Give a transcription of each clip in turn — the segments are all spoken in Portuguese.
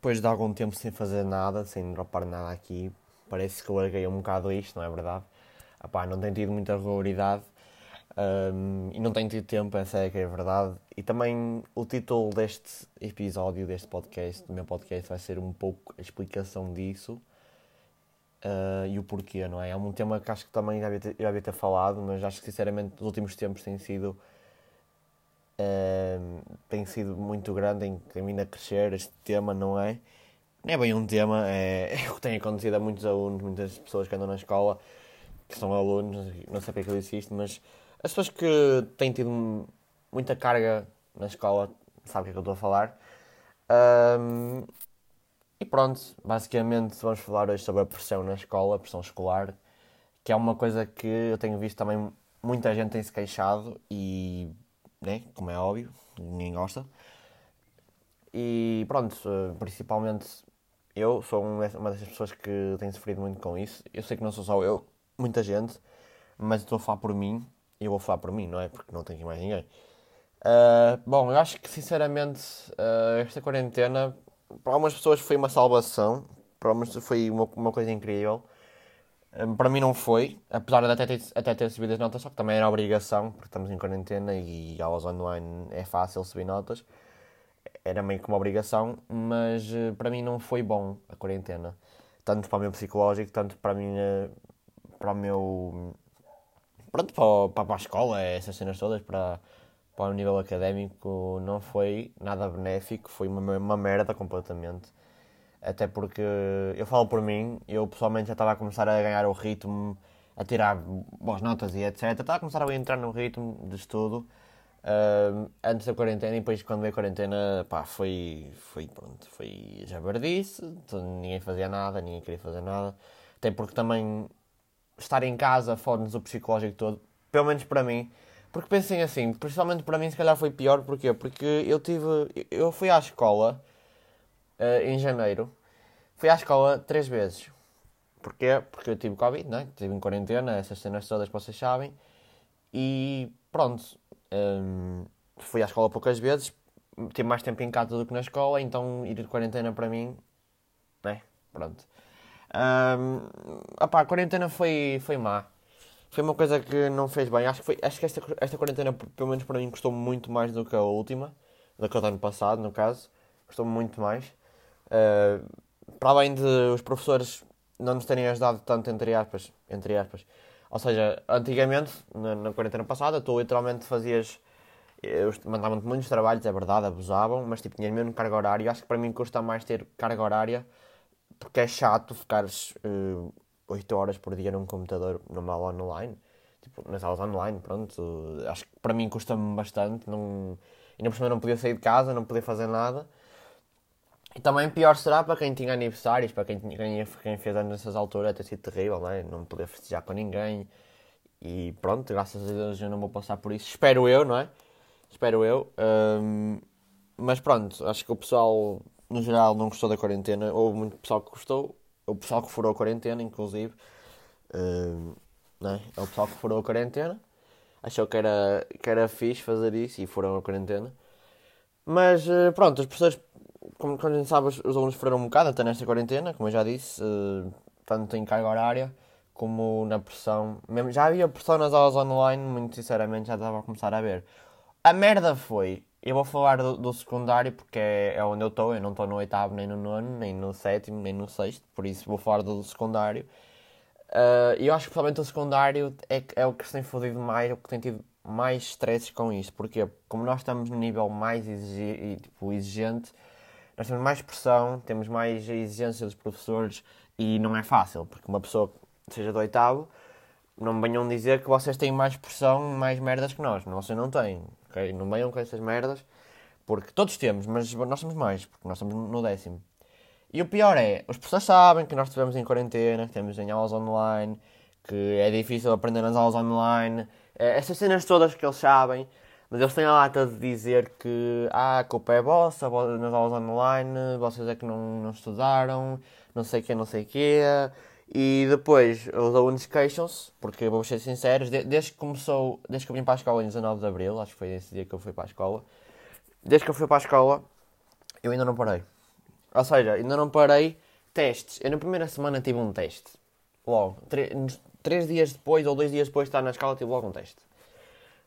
depois de algum tempo sem fazer nada, sem dropar nada aqui, parece que eu larguei um bocado isto, não é verdade? Epá, não tenho tido muita regularidade um, e não tenho tido tempo, essa é que é a verdade. E também o título deste episódio, deste podcast, do meu podcast, vai ser um pouco a explicação disso uh, e o porquê, não é? É um tema que acho que também já havia, ter, ter falado, mas acho que sinceramente nos últimos tempos tem sido Uh, tem sido muito grande em, vindo a crescer este tema, não é? Não é bem um tema, é, é o que tem acontecido a muitos alunos, muitas pessoas que andam na escola, que são alunos, não sei porque é que eu disse isto, mas as pessoas que têm tido muita carga na escola sabem o que é que eu estou a falar. Um, e pronto, basicamente vamos falar hoje sobre a pressão na escola, a pressão escolar, que é uma coisa que eu tenho visto também muita gente tem se queixado e né? como é óbvio, ninguém gosta. E pronto, principalmente eu sou uma dessas pessoas que tem sofrido muito com isso. Eu sei que não sou só eu, muita gente, mas estou a falar por mim e eu vou falar por mim, não é? Porque não tenho mais ninguém. Uh, bom, eu acho que sinceramente uh, esta quarentena para algumas pessoas foi uma salvação, para algumas foi uma, uma coisa incrível. Hum, para mim não foi, apesar de até ter, até ter subido as notas, só que também era obrigação, porque estamos em quarentena e aulas online é fácil subir notas. Era meio que uma obrigação, mas eh, para mim não foi bom a quarentena. Tanto para o meu psicológico, tanto para, a minha, para o meu. Pronto, para, para a escola, essas cenas todas, para, para o nível académico, não foi nada benéfico, foi uma, uma merda completamente. Até porque eu falo por mim, eu pessoalmente já estava a começar a ganhar o ritmo, a tirar boas notas e etc. Estava a começar a entrar no ritmo de estudo uh, antes da quarentena e depois quando veio a quarentena, pá, foi, foi pronto, foi jabardice, ninguém fazia nada, ninguém queria fazer nada. Até porque também estar em casa fode-nos o psicológico todo, pelo menos para mim. Porque pensem assim, principalmente para mim se calhar foi pior, porquê? Porque eu tive, eu fui à escola uh, em janeiro. Fui à escola três vezes. Porquê? Porque eu tive Covid, né? Estive em quarentena, essas cenas todas que vocês sabem. E pronto. Um, fui à escola poucas vezes. Tive mais tempo em casa do que na escola, então ir de quarentena para mim. Né? Pronto. Um, opá, a quarentena foi, foi má. Foi uma coisa que não fez bem. Acho que, foi, acho que esta, esta quarentena, pelo menos para mim, custou muito mais do que a última. Do que o ano passado, no caso. Custou muito mais. Uh, para além de os professores não nos terem ajudado tanto, entre aspas, entre aspas. Ou seja, antigamente, na, na quarentena passada, tu literalmente fazias. Mandavam-te muitos trabalhos, é verdade, abusavam, mas tipo, tinhas mesmo carga horária. Acho que para mim custa mais ter carga horária porque é chato ficares uh, eh, 8 horas por dia num computador numa aula online. Tipo, nas aulas online, pronto. Acho que para mim custa-me bastante. Não, ainda por cima não podia sair de casa, não podia fazer nada. E também pior será para quem tinha aniversários, para quem, quem, quem fez anos nessas alturas, ter sido terrível, não é? Poder festejar com ninguém. E pronto, graças a Deus eu não vou passar por isso. Espero eu, não é? Espero eu. Um, mas pronto, acho que o pessoal, no geral, não gostou da quarentena. Houve muito pessoal que gostou. O pessoal que furou a quarentena, inclusive. Um, é? é o pessoal que furou a quarentena. Achou que era, que era fixe fazer isso e foram a quarentena. Mas eh, pronto, as pessoas como, a gente sabe, os, alunos foram um bocado até nesta quarentena, como eu já disse, uh, tanto em carga horária como na pressão. Mesmo, já havia pressão nas aulas online, muito sinceramente já estava a começar a ver. A merda foi, eu vou falar do, do secundário porque é, é onde eu estou, eu não estou no oitavo, nem no nono, nem no sétimo, nem no sexto, por isso vou falar do secundário. Uh, eu acho que provavelmente o secundário é, é o que se tem fodido mais, é o que tem tido mais stress com isso. Porque como nós estamos no nível mais tipo, exigente, nós temos mais pressão, temos mais exigência dos professores e não é fácil, porque uma pessoa que seja do oitavo, não me venham dizer que vocês têm mais pressão, mais merdas que nós. Vocês não têm, ok? Não venham com essas merdas, porque todos temos, mas nós temos mais, porque nós estamos no décimo. E o pior é, os professores sabem que nós estivemos em quarentena, que temos em aulas online, que é difícil aprender nas aulas online, eh, essas cenas todas que eles sabem, mas eles têm a lata de dizer que ah, a culpa é vossa, nas aulas online, vocês é que não, não estudaram, não sei o que, não sei o que. E depois os alunos queixam-se, porque vou ser sinceros, desde que começou, desde que eu vim para a escola em 19 de Abril, acho que foi esse dia que eu fui para a escola, desde que eu fui para a escola, eu ainda não parei. Ou seja, ainda não parei testes. Eu na primeira semana tive um teste. Logo. Três, três dias depois ou dois dias depois de estar na escola tive logo um teste.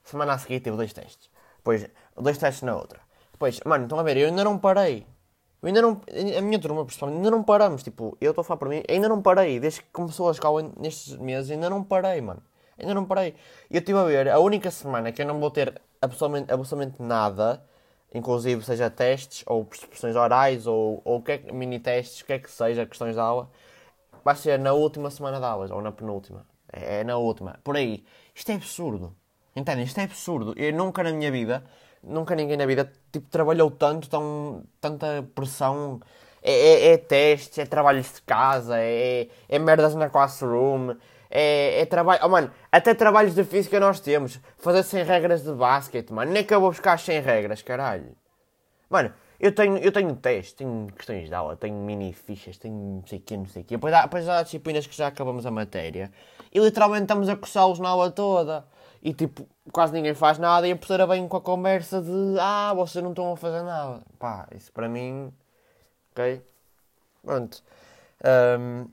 Semana a seguir tive dois testes. Depois, dois testes na outra. Depois, mano, estão a ver, eu ainda não parei. Eu ainda não. A minha turma, pessoal, ainda não paramos. Tipo, eu estou a falar para mim, ainda não parei. Desde que começou a escola nestes meses, ainda não parei, mano. Ainda não parei. Eu estive a ver, a única semana que eu não vou ter absolutamente, absolutamente nada, inclusive seja testes, ou expressões orais, ou, ou que é, mini testes, o que é que seja, questões de aula, vai ser na última semana de aulas, ou na penúltima. É, é na última. Por aí. Isto é absurdo. Entendem? Isto é absurdo. Eu nunca na minha vida, nunca ninguém na vida, tipo, trabalhou tanto, tão, tanta pressão. É, é, é testes, é trabalhos de casa, é, é merdas na classroom, é, é trabalho. Oh, mano, até trabalhos de física nós temos. Fazer sem regras de basquete, mano. Nem que eu vou buscar sem regras, caralho. Mano, eu tenho, eu tenho testes, tenho questões de aula, tenho mini fichas, tenho não sei o quê, não sei o quê. Depois há, depois há disciplinas que já acabamos a matéria e literalmente estamos a coçá-los na aula toda. E tipo, quase ninguém faz nada e a professora vem com a conversa de Ah, vocês não estão a fazer nada. Pá, isso para mim. Ok? Pronto. Um,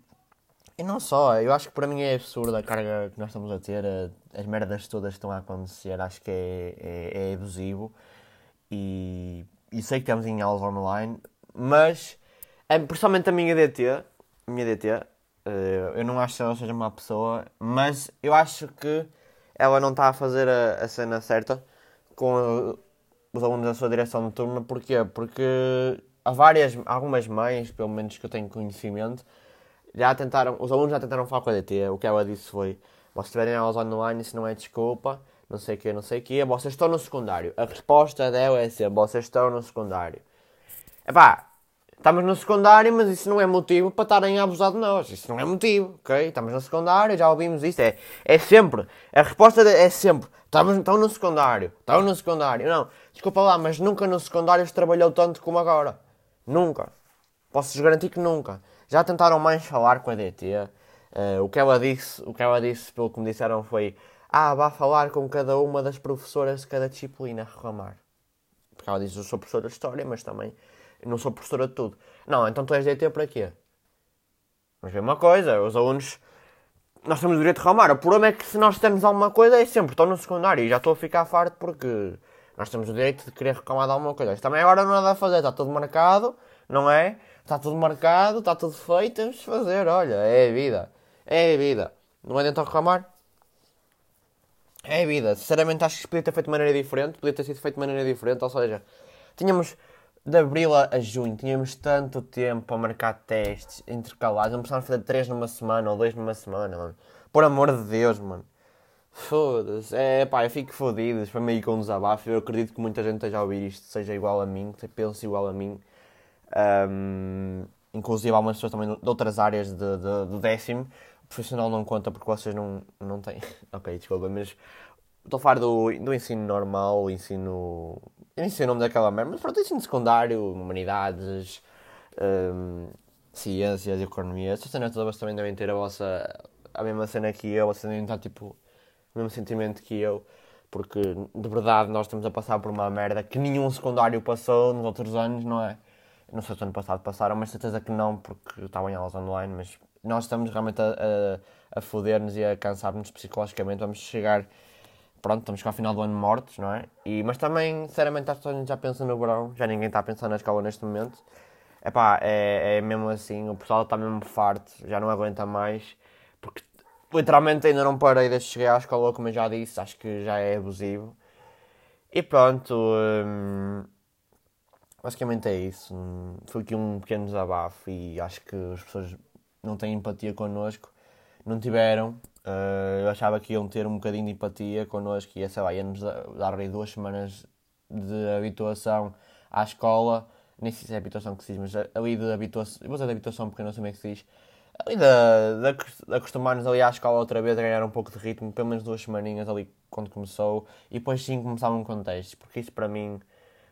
e não só, eu acho que para mim é absurda a carga que nós estamos a ter, as merdas todas que estão a acontecer, acho que é, é, é abusivo. E, e sei que estamos em aulas online, mas, principalmente a minha DT, a minha DT, eh, eu não acho que ela seja uma pessoa, mas eu acho que ela não está a fazer a, a cena certa com os alunos da sua direção de turno. Porquê? Porque há várias, algumas mães, pelo menos que eu tenho conhecimento, já tentaram, os alunos já tentaram falar com a DT. O que ela disse foi: vocês tiverem aulas online, isso não é desculpa, não sei o que, não sei o que, vocês estão no secundário. A resposta dela é ser: vocês estão no secundário. Epá, Estamos no secundário, mas isso não é motivo para estarem a abusar de nós. Isso não é motivo, ok? Estamos no secundário, já ouvimos isto. É, é sempre. A resposta é sempre. Estamos, estão no secundário. Estão no secundário. Não, desculpa lá, mas nunca no secundário se trabalhou tanto como agora. Nunca. Posso-vos garantir que nunca. Já tentaram mais falar com a DT. Uh, eh, o, que ela disse, o que ela disse, pelo que me disseram, foi: Ah, vá falar com cada uma das professoras de cada disciplina reclamar. Porque ela disse: Eu sou professora de História, mas também não sou professora de tudo. Não, então tu és DT para quê? Mas ver uma coisa, os alunos. Nós temos o direito de reclamar. O problema é que se nós temos alguma coisa é sempre, estou no secundário e já estou a ficar farto porque nós temos o direito de querer reclamar de alguma coisa. Isto também agora não há nada a fazer, está tudo marcado, não é? Está tudo marcado, está tudo feito, temos de fazer, olha, é a vida. É a vida. Não adianta reclamar? É a vida. Sinceramente acho que podia ter feito de maneira diferente, podia ter sido feito de maneira diferente, ou seja, tínhamos de abril a, junho tínhamos tanto tempo para marcar testes intercalados. Não precisávamos fazer 3 numa semana ou 2 numa semana, mano. Por amor de Deus, mano. Foda-se. É pá, eu fico fodido. Para meio com um desabafo. Eu acredito que muita gente esteja a ouvir isto, seja igual a mim, que pense igual a mim. Um, inclusive, algumas pessoas também de outras áreas do décimo. O profissional não conta porque vocês não, não têm. ok, desculpa, mas estou a falar do, do ensino normal, ensino eu nem sei o nome daquela merda, mas pronto, ensino secundário, humanidades, um, ciências, economia, essas cenas todas também devem ter a vossa. a mesma cena que eu, vocês devem estar tipo. o mesmo sentimento que eu, porque de verdade nós estamos a passar por uma merda que nenhum secundário passou nos outros anos, não é? Não sei se ano passado passaram, mas certeza que não, porque estavam em aulas online, mas nós estamos realmente a, a, a foder-nos e a cansar-nos psicologicamente, vamos chegar pronto, estamos cá ao final do ano mortos, não é? E, mas também, sinceramente, acho que a gente já pensa no verão, já ninguém está a pensar na escola neste momento. Epá, é, é mesmo assim, o pessoal está mesmo farto, já não aguenta mais, porque literalmente ainda não parei desde cheguei à escola, como eu já disse, acho que já é abusivo. E pronto, hum, basicamente é isso. Foi aqui um pequeno desabafo e acho que as pessoas não têm empatia connosco, não tiveram, Uh, eu achava que iam ter um bocadinho de empatia connosco e, sei lá, ia-nos dar aí duas semanas de habituação à escola. Nem sei se é habituação que se diz, mas ali de habituação. Vou dizer de habituação porque não sei como é que se diz. Ali de, de, acostumar-nos ali à escola outra vez a ganhar um pouco de ritmo, pelo menos duas semaninhas ali quando começou. E depois sim começavam com testes, porque isso para mim,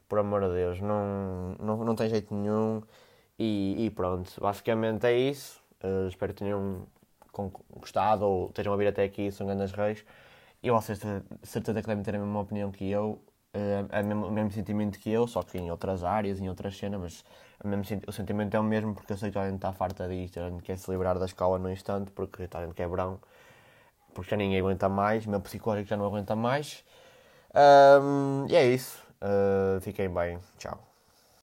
por amor de Deus, não, não, não tem jeito nenhum. E, e pronto, basicamente é isso. Uh, espero que tenham gostado ou estejam a vir até aqui, são grandes reis. E vocês, certeza que devem ter a mesma opinião que eu. é o mesmo, o mesmo sentimento que eu, só que em outras áreas, em outras cenas, mas o, mesmo, o sentimento é o mesmo porque eu sei que a gente está farta disto, a gente quer se livrar da escola no instante, porque a gente quer verão, porque já ninguém aguenta mais, meu psicológico já não aguenta mais. Um, e é isso. Uh, fiquem bem. Tchau.